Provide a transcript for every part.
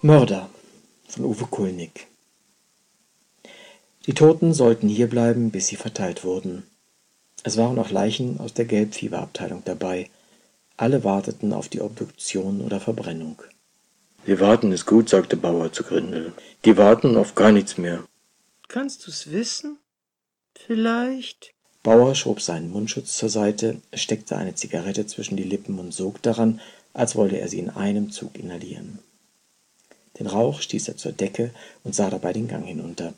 Mörder von Uwe Kulnig Die Toten sollten hierbleiben, bis sie verteilt wurden. Es waren auch Leichen aus der Gelbfieberabteilung dabei. Alle warteten auf die Obduktion oder Verbrennung. Wir warten ist gut, sagte Bauer zu Grindel. Die warten auf gar nichts mehr. Kannst du's wissen? Vielleicht? Bauer schob seinen Mundschutz zur Seite, steckte eine Zigarette zwischen die Lippen und sog daran, als wollte er sie in einem Zug inhalieren. Den Rauch stieß er zur Decke und sah dabei den Gang hinunter.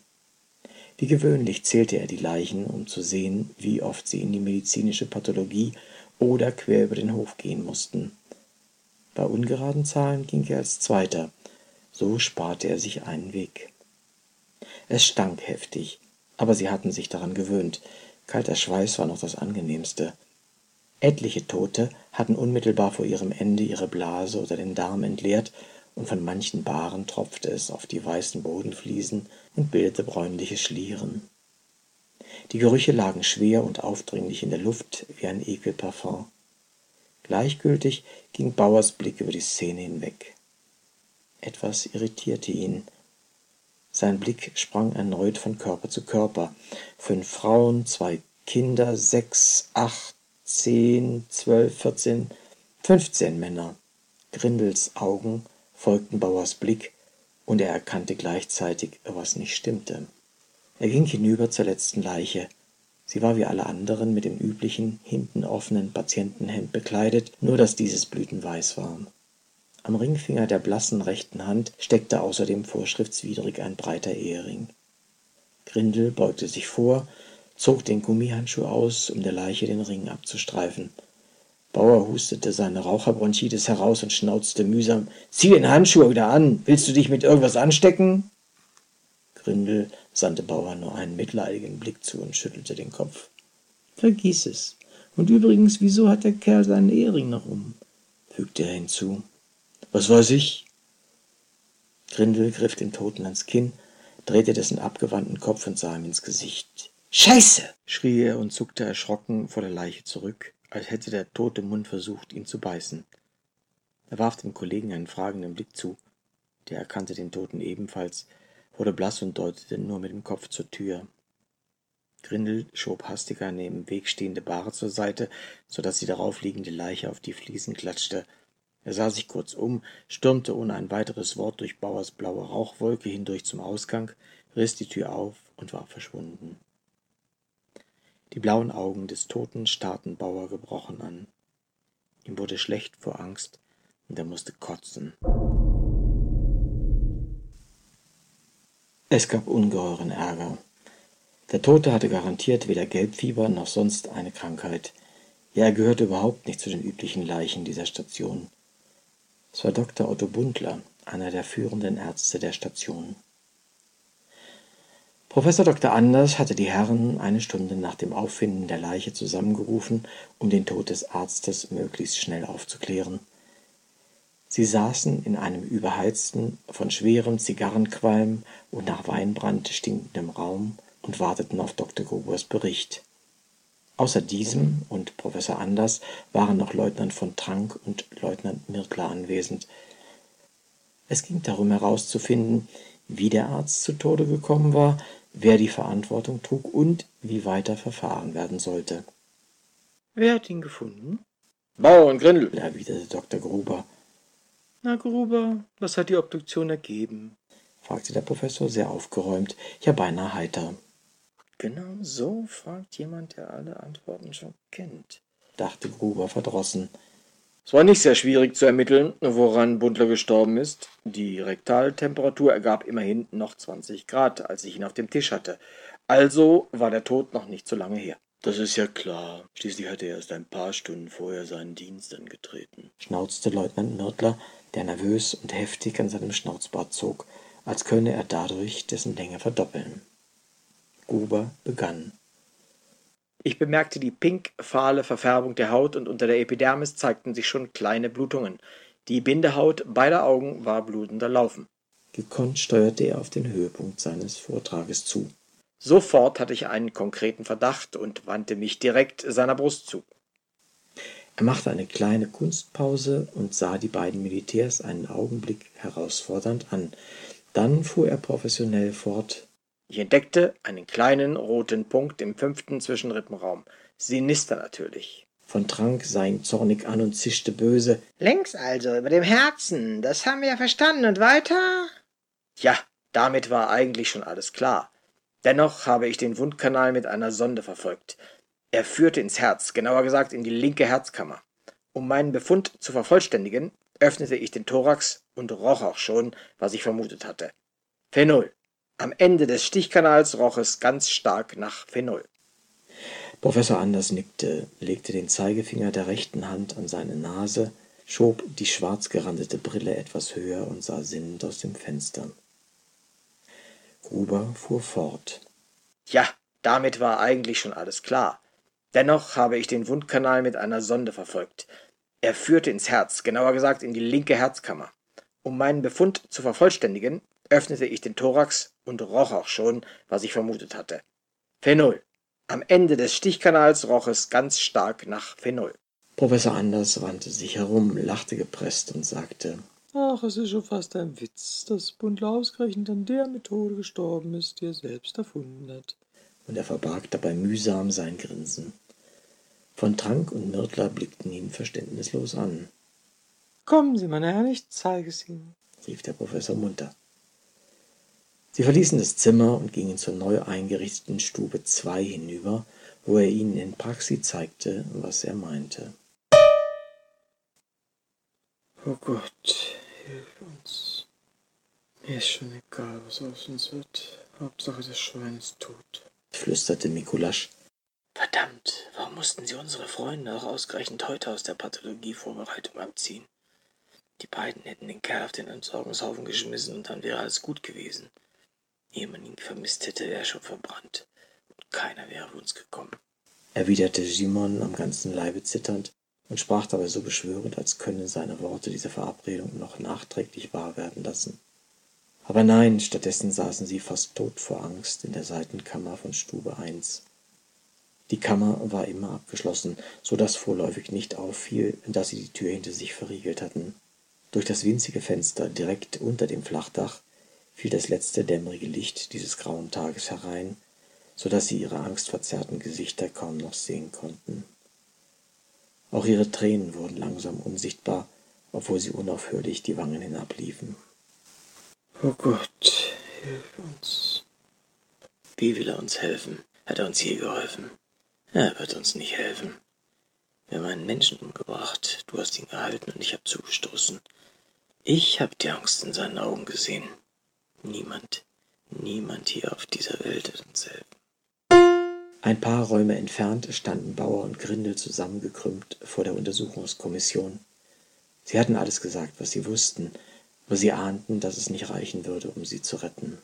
Wie gewöhnlich zählte er die Leichen, um zu sehen, wie oft sie in die medizinische Pathologie oder quer über den Hof gehen mussten. Bei ungeraden Zahlen ging er als Zweiter, so sparte er sich einen Weg. Es stank heftig, aber sie hatten sich daran gewöhnt. Kalter Schweiß war noch das angenehmste. Etliche Tote hatten unmittelbar vor ihrem Ende ihre Blase oder den Darm entleert und von manchen Bahren tropfte es auf die weißen Bodenfliesen und bildete bräunliche Schlieren. Die Gerüche lagen schwer und aufdringlich in der Luft wie ein Ekelparfum. Gleichgültig ging Bauers Blick über die Szene hinweg. Etwas irritierte ihn. Sein Blick sprang erneut von Körper zu Körper. Fünf Frauen, zwei Kinder, sechs, acht, zehn, zwölf, vierzehn, fünfzehn Männer. Grindels Augen folgten Bauers Blick, und er erkannte gleichzeitig, was nicht stimmte. Er ging hinüber zur letzten Leiche. Sie war wie alle anderen mit dem üblichen, hinten offenen Patientenhemd bekleidet, nur dass dieses blütenweiß war. Am Ringfinger der blassen rechten Hand steckte außerdem vorschriftswidrig ein breiter Ehering. Grindel beugte sich vor, zog den Gummihandschuh aus, um der Leiche den Ring abzustreifen. Bauer hustete seine Raucherbronchitis heraus und schnauzte mühsam. Zieh den Handschuh wieder an. Willst du dich mit irgendwas anstecken? Grindel sandte Bauer nur einen mitleidigen Blick zu und schüttelte den Kopf. Vergiss es. Und übrigens, wieso hat der Kerl seinen Ehering noch um? fügte er hinzu. Was weiß ich? Grindel griff dem Toten ans Kinn, drehte dessen abgewandten Kopf und sah ihm ins Gesicht. Scheiße! schrie er und zuckte erschrocken vor der Leiche zurück als hätte der tote Mund versucht, ihn zu beißen. Er warf dem Kollegen einen fragenden Blick zu. Der erkannte den Toten ebenfalls, wurde blass und deutete nur mit dem Kopf zur Tür. Grindel schob hastig eine im Weg stehende Bahre zur Seite, so dass die darauf liegende Leiche auf die Fliesen klatschte. Er sah sich kurz um, stürmte ohne ein weiteres Wort durch Bauers blaue Rauchwolke hindurch zum Ausgang, riss die Tür auf und war verschwunden. Die blauen Augen des Toten starrten Bauer gebrochen an. Ihm wurde schlecht vor Angst und er musste kotzen. Es gab ungeheuren Ärger. Der Tote hatte garantiert weder Gelbfieber noch sonst eine Krankheit. Ja, er gehörte überhaupt nicht zu den üblichen Leichen dieser Station. Es war Dr. Otto Bundler, einer der führenden Ärzte der Station. Professor Dr. Anders hatte die Herren eine Stunde nach dem Auffinden der Leiche zusammengerufen, um den Tod des Arztes möglichst schnell aufzuklären. Sie saßen in einem überheizten, von schwerem Zigarrenqualm und nach Weinbrand stinkendem Raum und warteten auf Dr. Grubers Bericht. Außer diesem und Professor Anders waren noch Leutnant von Trank und Leutnant Mirkler anwesend. Es ging darum herauszufinden, wie der Arzt zu Tode gekommen war, wer die Verantwortung trug und wie weiter verfahren werden sollte. Wer hat ihn gefunden? Bauer und Grindel, erwiderte Dr. Gruber. Na, Gruber, was hat die Obduktion ergeben? fragte der Professor sehr aufgeräumt, ja beinahe heiter. Genau so fragt jemand, der alle Antworten schon kennt, dachte Gruber verdrossen. Es war nicht sehr schwierig zu ermitteln, woran Bundler gestorben ist. Die Rektaltemperatur ergab immerhin noch 20 Grad, als ich ihn auf dem Tisch hatte. Also war der Tod noch nicht so lange her. Das ist ja klar. Schließlich hatte er erst ein paar Stunden vorher seinen Dienst angetreten, schnauzte Leutnant Mörtler, der nervös und heftig an seinem Schnauzbart zog, als könne er dadurch dessen Länge verdoppeln. Gruber begann. Ich bemerkte die pink-fahle Verfärbung der Haut und unter der Epidermis zeigten sich schon kleine Blutungen. Die Bindehaut beider Augen war blutender Laufen. Gekonnt steuerte er auf den Höhepunkt seines Vortrages zu. Sofort hatte ich einen konkreten Verdacht und wandte mich direkt seiner Brust zu. Er machte eine kleine Kunstpause und sah die beiden Militärs einen Augenblick herausfordernd an. Dann fuhr er professionell fort. Ich entdeckte einen kleinen roten Punkt im fünften Zwischenrippenraum. Sinister natürlich. Von Trank sah ihn zornig an und zischte böse. Längs also, über dem Herzen. Das haben wir ja verstanden. Und weiter? Ja, damit war eigentlich schon alles klar. Dennoch habe ich den Wundkanal mit einer Sonde verfolgt. Er führte ins Herz, genauer gesagt in die linke Herzkammer. Um meinen Befund zu vervollständigen, öffnete ich den Thorax und roch auch schon, was ich vermutet hatte. Phenol. Am Ende des Stichkanals roch es ganz stark nach Phenol. Professor Anders nickte, legte den Zeigefinger der rechten Hand an seine Nase, schob die schwarz gerandete Brille etwas höher und sah sinnend aus dem Fenster. Gruber fuhr fort. Ja, damit war eigentlich schon alles klar. Dennoch habe ich den Wundkanal mit einer Sonde verfolgt. Er führte ins Herz, genauer gesagt in die linke Herzkammer. Um meinen Befund zu vervollständigen, öffnete ich den Thorax und roch auch schon, was ich vermutet hatte. Phenol. Am Ende des Stichkanals roch es ganz stark nach Phenol. Professor Anders wandte sich herum, lachte gepresst und sagte Ach, es ist schon fast ein Witz, dass Bundler ausgerechnet an der Methode gestorben ist, die er selbst erfunden hat. Und er verbarg dabei mühsam sein Grinsen. Von Trank und Myrtler blickten ihn verständnislos an. Kommen Sie, meine Herren, ich zeige es Ihnen, rief der Professor munter. Sie verließen das Zimmer und gingen zur neu eingerichteten Stube 2 hinüber, wo er ihnen in Praxis zeigte, was er meinte. Oh Gott, hilf uns. Mir ist schon egal, was aus uns wird. Hauptsache, das Schwein ist tot, flüsterte Mikulasch. Verdammt, warum mussten Sie unsere Freunde auch ausgerechnet heute aus der Pathologievorbereitung abziehen? Die beiden hätten den Kerl auf den Entsorgungshaufen geschmissen und dann wäre alles gut gewesen. Ehe man ihn vermisst hätte, wäre er schon verbrannt. Und keiner wäre auf uns gekommen. Erwiderte Simon am ganzen Leibe zitternd und sprach dabei so beschwörend, als könne seine Worte diese Verabredung noch nachträglich wahr werden lassen. Aber nein, stattdessen saßen sie fast tot vor Angst in der Seitenkammer von Stube 1. Die Kammer war immer abgeschlossen, so dass vorläufig nicht auffiel, dass sie die Tür hinter sich verriegelt hatten. Durch das winzige Fenster direkt unter dem Flachdach fiel das letzte dämmerige Licht dieses grauen Tages herein, so dass sie ihre angstverzerrten Gesichter kaum noch sehen konnten. Auch ihre Tränen wurden langsam unsichtbar, obwohl sie unaufhörlich die Wangen hinabliefen. Oh Gott, hilf uns. Wie will er uns helfen? Hat er uns je geholfen? Er wird uns nicht helfen. Wir haben einen Menschen umgebracht. Du hast ihn gehalten und ich habe zugestoßen. Ich habe die Angst in seinen Augen gesehen. Niemand, niemand hier auf dieser Welt wird uns helfen. Ein paar Räume entfernt standen Bauer und Grindel zusammengekrümmt vor der Untersuchungskommission. Sie hatten alles gesagt, was sie wussten, aber sie ahnten, dass es nicht reichen würde, um sie zu retten.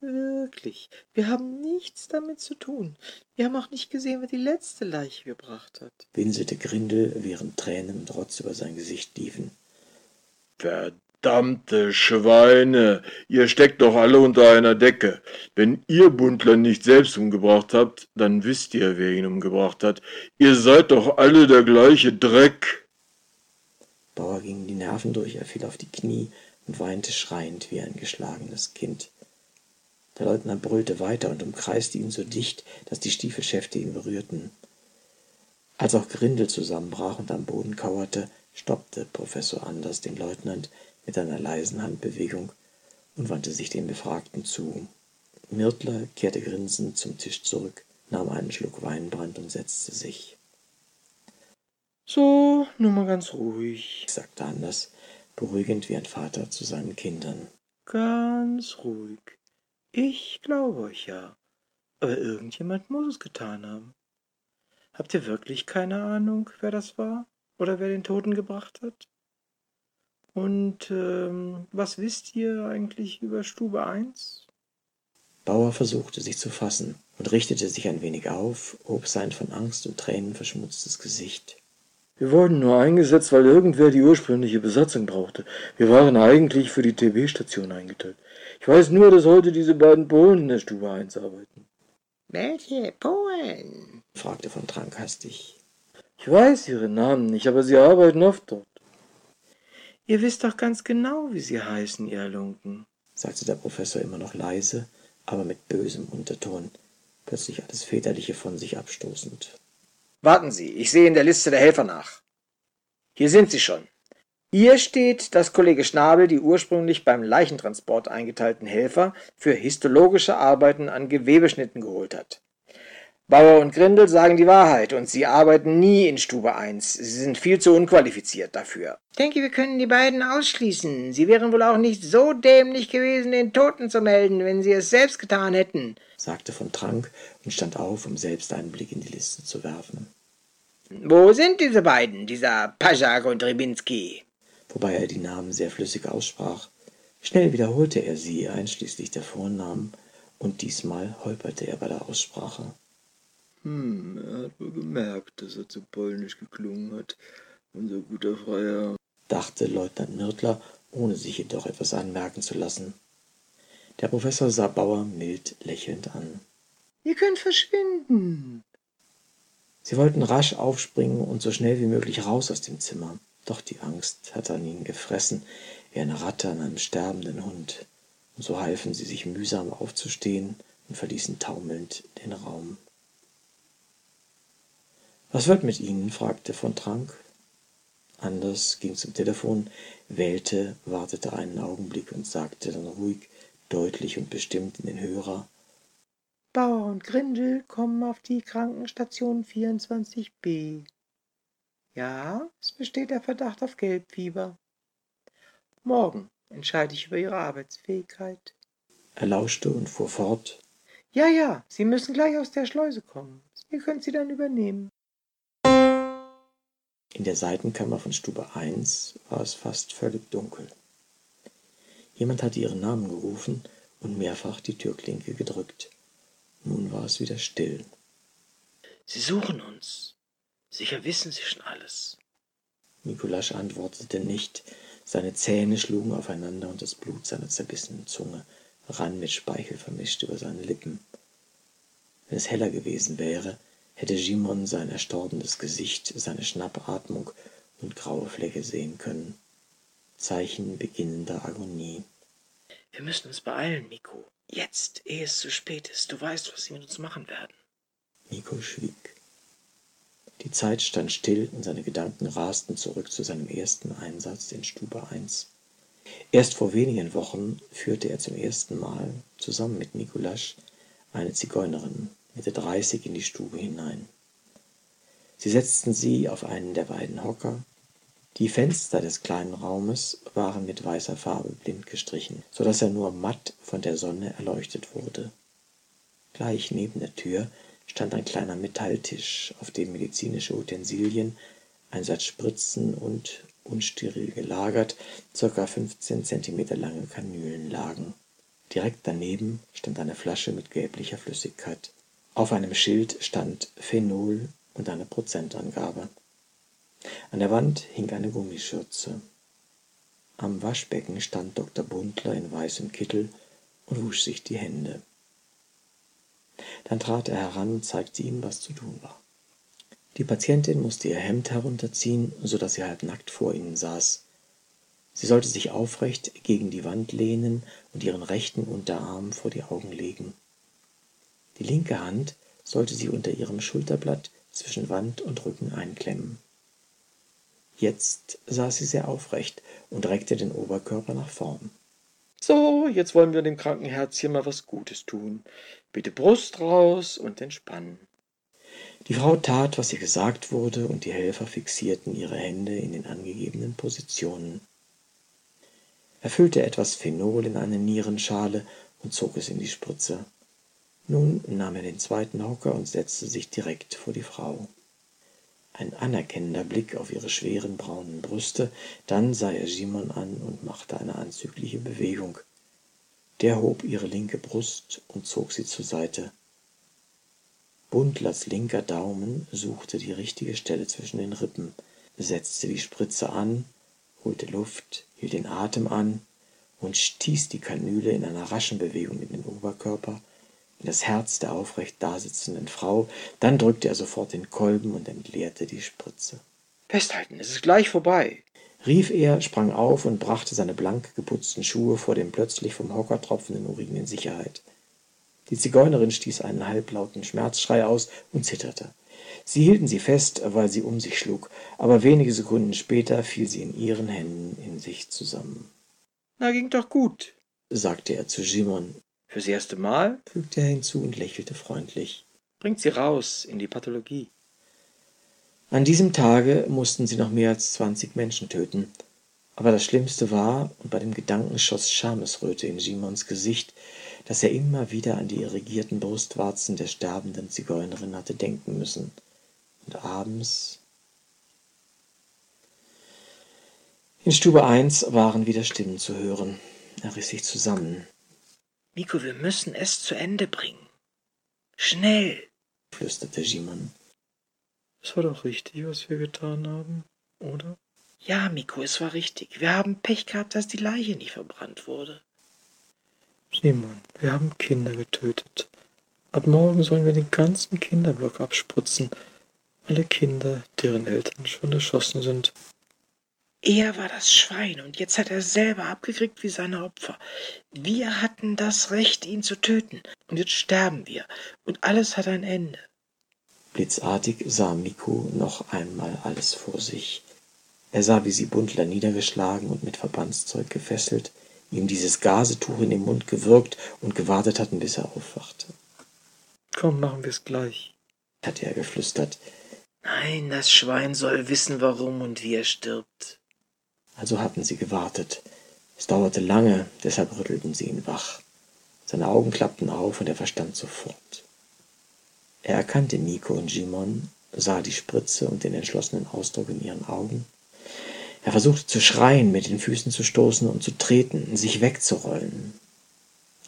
Wirklich, wir haben nichts damit zu tun. Wir haben auch nicht gesehen, wer die letzte Leiche gebracht hat, winselte Grindel, während Tränen und Rotz über sein Gesicht liefen. Verdammt! Verdammte Schweine, ihr steckt doch alle unter einer Decke. Wenn ihr Bundler nicht selbst umgebracht habt, dann wisst ihr, wer ihn umgebracht hat. Ihr seid doch alle der gleiche Dreck. Bauer ging die Nerven durch, er fiel auf die Knie und weinte schreiend wie ein geschlagenes Kind. Der Leutnant brüllte weiter und umkreiste ihn so dicht, dass die Stiefelschäfte ihn berührten. Als auch Grindel zusammenbrach und am Boden kauerte, stoppte Professor Anders den Leutnant, mit einer leisen Handbewegung und wandte sich den Befragten zu. Myrtler kehrte grinsend zum Tisch zurück, nahm einen Schluck Weinbrand und setzte sich. So, nur mal ganz ruhig, sagte Anders, beruhigend wie ein Vater zu seinen Kindern. Ganz ruhig. Ich glaube euch ja. Aber irgendjemand muss es getan haben. Habt ihr wirklich keine Ahnung, wer das war? Oder wer den Toten gebracht hat? Und ähm, was wisst ihr eigentlich über Stube 1? Bauer versuchte sich zu fassen und richtete sich ein wenig auf, hob sein von Angst und Tränen verschmutztes Gesicht. Wir wurden nur eingesetzt, weil irgendwer die ursprüngliche Besatzung brauchte. Wir waren eigentlich für die TB-Station eingeteilt. Ich weiß nur, dass heute diese beiden Polen in der Stube 1 arbeiten. Welche Polen? fragte von Trank hastig. Ich weiß ihre Namen nicht, aber sie arbeiten oft dort. Ihr wisst doch ganz genau, wie sie heißen, ihr Lunken, sagte der Professor immer noch leise, aber mit bösem Unterton, plötzlich alles Väterliche von sich abstoßend. Warten Sie, ich sehe in der Liste der Helfer nach. Hier sind sie schon. Hier steht, dass Kollege Schnabel die ursprünglich beim Leichentransport eingeteilten Helfer für histologische Arbeiten an Gewebeschnitten geholt hat. Bauer und Grindel sagen die Wahrheit und sie arbeiten nie in Stube 1. Sie sind viel zu unqualifiziert dafür. Ich denke, wir können die beiden ausschließen. Sie wären wohl auch nicht so dämlich gewesen, den Toten zu melden, wenn sie es selbst getan hätten, sagte von Trank und stand auf, um selbst einen Blick in die Liste zu werfen. Wo sind diese beiden, dieser Pajak und Ribinski? Wobei er die Namen sehr flüssig aussprach. Schnell wiederholte er sie, einschließlich der Vornamen, und diesmal holperte er bei der Aussprache. Hm, er hat wohl gemerkt, dass er zu polnisch geklungen hat, unser guter Freier, dachte Leutnant Nürtler, ohne sich jedoch etwas anmerken zu lassen. Der Professor sah Bauer mild lächelnd an. Ihr könnt verschwinden. Sie wollten rasch aufspringen und so schnell wie möglich raus aus dem Zimmer. Doch die Angst hatte an ihnen gefressen, wie eine Ratte an einem sterbenden Hund. Und so halfen sie sich mühsam aufzustehen und verließen taumelnd den Raum. Was wird mit Ihnen? fragte von Trank. Anders ging zum Telefon, wählte, wartete einen Augenblick und sagte dann ruhig, deutlich und bestimmt in den Hörer Bauer und Grindel kommen auf die Krankenstation 24b. Ja, es besteht der Verdacht auf Gelbfieber. Morgen entscheide ich über Ihre Arbeitsfähigkeit. Er lauschte und fuhr fort. Ja, ja, Sie müssen gleich aus der Schleuse kommen. Ihr könnt sie dann übernehmen. In der Seitenkammer von Stube 1 war es fast völlig dunkel. Jemand hatte ihren Namen gerufen und mehrfach die Türklinke gedrückt. Nun war es wieder still. Sie suchen uns. Sicher wissen Sie schon alles. Nikolasch antwortete nicht. Seine Zähne schlugen aufeinander und das Blut seiner zerbissenen Zunge rann mit Speichel vermischt über seine Lippen. Wenn es heller gewesen wäre, hätte Jimon sein erstorbenes Gesicht, seine Schnappatmung und graue Flecke sehen können. Zeichen beginnender Agonie. Wir müssen uns beeilen, Miko. Jetzt, ehe es zu spät ist. Du weißt, was sie mit uns machen werden. Miko schwieg. Die Zeit stand still und seine Gedanken rasten zurück zu seinem ersten Einsatz in Stube 1. Erst vor wenigen Wochen führte er zum ersten Mal zusammen mit Nikolasch eine Zigeunerin Mitte dreißig in die Stube hinein. Sie setzten sie auf einen der beiden Hocker. Die Fenster des kleinen Raumes waren mit weißer Farbe blind gestrichen, so dass er nur matt von der Sonne erleuchtet wurde. Gleich neben der Tür stand ein kleiner Metalltisch, auf dem medizinische Utensilien, ein Satz Spritzen und, unsteril gelagert, circa 15 Zentimeter lange Kanülen lagen. Direkt daneben stand eine Flasche mit gelblicher Flüssigkeit. Auf einem Schild stand Phenol und eine Prozentangabe. An der Wand hing eine Gummischürze. Am Waschbecken stand Dr. Buntler in weißem Kittel und wusch sich die Hände. Dann trat er heran und zeigte ihnen, was zu tun war. Die Patientin musste ihr Hemd herunterziehen, so dass sie halb nackt vor ihnen saß. Sie sollte sich aufrecht gegen die Wand lehnen und ihren rechten Unterarm vor die Augen legen. Die linke Hand sollte sie unter ihrem Schulterblatt zwischen Wand und Rücken einklemmen. Jetzt saß sie sehr aufrecht und reckte den Oberkörper nach vorn. So, jetzt wollen wir dem kranken Herzchen mal was Gutes tun. Bitte Brust raus und entspannen. Die Frau tat, was ihr gesagt wurde, und die Helfer fixierten ihre Hände in den angegebenen Positionen. Er füllte etwas Phenol in eine Nierenschale und zog es in die Spritze. Nun nahm er den zweiten Hocker und setzte sich direkt vor die Frau. Ein anerkennender Blick auf ihre schweren braunen Brüste, dann sah er Simon an und machte eine anzügliche Bewegung. Der hob ihre linke Brust und zog sie zur Seite. Buntlers linker Daumen suchte die richtige Stelle zwischen den Rippen, setzte die Spritze an, holte Luft, hielt den Atem an und stieß die Kanüle in einer raschen Bewegung in den Oberkörper, das Herz der aufrecht dasitzenden Frau, dann drückte er sofort den Kolben und entleerte die Spritze. Festhalten, es ist gleich vorbei, rief er, sprang auf und brachte seine blank geputzten Schuhe vor dem plötzlich vom Hocker tropfenden Urin in Sicherheit. Die Zigeunerin stieß einen halblauten Schmerzschrei aus und zitterte. Sie hielten sie fest, weil sie um sich schlug, aber wenige Sekunden später fiel sie in ihren Händen in sich zusammen. Na, ging doch gut, sagte er zu Simon. Fürs erste Mal, fügte er hinzu und lächelte freundlich. Bringt sie raus in die Pathologie. An diesem Tage mussten sie noch mehr als zwanzig Menschen töten. Aber das Schlimmste war, und bei dem Gedanken schoss Schamesröte in Simons Gesicht, dass er immer wieder an die irrigierten Brustwarzen der sterbenden Zigeunerin hatte denken müssen und abends. In Stube 1 waren wieder Stimmen zu hören. Er riss sich zusammen. Miko, wir müssen es zu Ende bringen. Schnell, flüsterte Simon. Es war doch richtig, was wir getan haben, oder? Ja, Miko, es war richtig. Wir haben Pech gehabt, dass die Leiche nicht verbrannt wurde. Simon, wir haben Kinder getötet. Ab morgen sollen wir den ganzen Kinderblock abspritzen alle Kinder, deren Eltern schon erschossen sind. Er war das Schwein und jetzt hat er selber abgekriegt wie seine Opfer. Wir hatten das Recht, ihn zu töten und jetzt sterben wir und alles hat ein Ende. Blitzartig sah Miku noch einmal alles vor sich. Er sah, wie sie Buntler niedergeschlagen und mit Verbandszeug gefesselt, ihm dieses Gasetuch in den Mund gewirkt und gewartet hatten, bis er aufwachte. Komm, machen wir's gleich, hatte er geflüstert. Nein, das Schwein soll wissen, warum und wie er stirbt. Also hatten sie gewartet. Es dauerte lange, deshalb rüttelten sie ihn wach. Seine Augen klappten auf und er verstand sofort. Er erkannte Nico und Jimon, sah die Spritze und den entschlossenen Ausdruck in ihren Augen. Er versuchte zu schreien, mit den Füßen zu stoßen und zu treten, sich wegzurollen.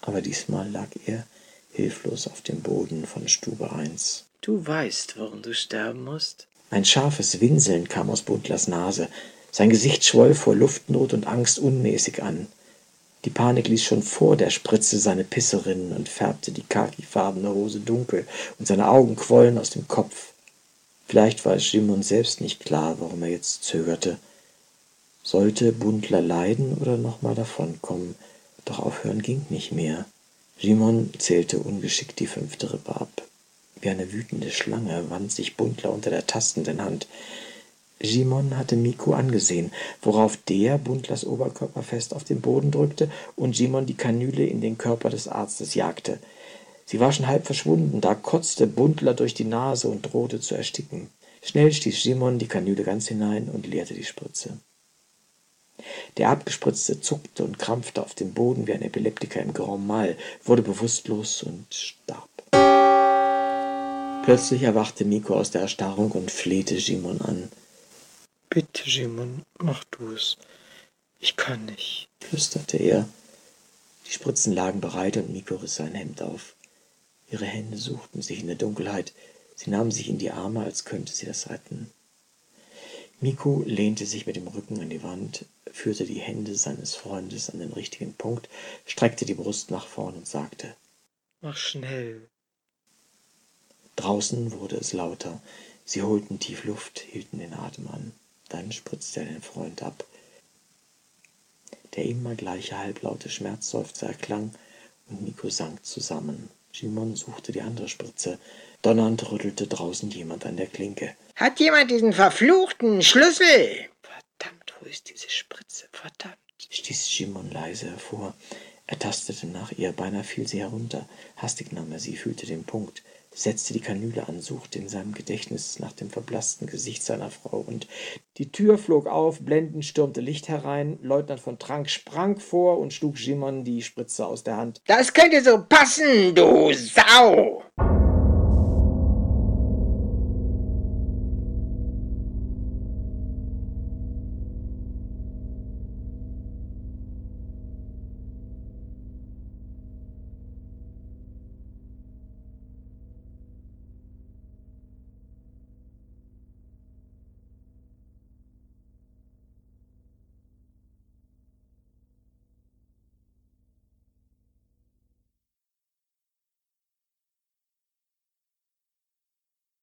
Aber diesmal lag er hilflos auf dem Boden von Stube 1. Du weißt, warum du sterben musst? Ein scharfes Winseln kam aus Buntlers Nase. Sein Gesicht schwoll vor Luftnot und Angst unmäßig an. Die Panik ließ schon vor der Spritze seine Pisse rinnen und färbte die khakifarbene Hose dunkel, und seine Augen quollen aus dem Kopf. Vielleicht war es Jimon selbst nicht klar, warum er jetzt zögerte. Sollte Buntler leiden oder nochmal davonkommen? Doch aufhören ging nicht mehr. Simon zählte ungeschickt die fünfte Rippe ab. Wie eine wütende Schlange wand sich Buntler unter der tastenden Hand. Simon hatte Miku angesehen, worauf der Buntlers Oberkörper fest auf den Boden drückte und Simon die Kanüle in den Körper des Arztes jagte. Sie war schon halb verschwunden, da kotzte Buntler durch die Nase und drohte zu ersticken. Schnell stieß Simon die Kanüle ganz hinein und leerte die Spritze. Der Abgespritzte zuckte und krampfte auf dem Boden wie ein Epileptiker im Grand Mal, wurde bewusstlos und starb. Plötzlich erwachte Miko aus der Erstarrung und flehte Simon an. Bitte, Simon, mach du es. Ich kann nicht, flüsterte er. Die Spritzen lagen bereit und Miko riss sein Hemd auf. Ihre Hände suchten sich in der Dunkelheit. Sie nahm sich in die Arme, als könnte sie das retten. Miko lehnte sich mit dem Rücken an die Wand, führte die Hände seines Freundes an den richtigen Punkt, streckte die Brust nach vorn und sagte Mach schnell. Draußen wurde es lauter. Sie holten tief Luft, hielten den Atem an. Dann spritzte er den Freund ab. Der immer gleiche halblaute Schmerzseufzer erklang und Nico sank zusammen. Simon suchte die andere Spritze. Donnernd rüttelte draußen jemand an der Klinke. Hat jemand diesen verfluchten Schlüssel? Verdammt, wo ist diese Spritze? Verdammt, stieß Simon leise hervor. Er tastete nach ihr, beinahe fiel sie herunter. Hastig nahm er sie, fühlte den Punkt setzte die Kanüle an, suchte in seinem Gedächtnis nach dem verblaßten Gesicht seiner Frau, und die Tür flog auf, blendend stürmte Licht herein, Leutnant von Trank sprang vor und schlug Jimon die Spritze aus der Hand. Das könnte so passen, du Sau!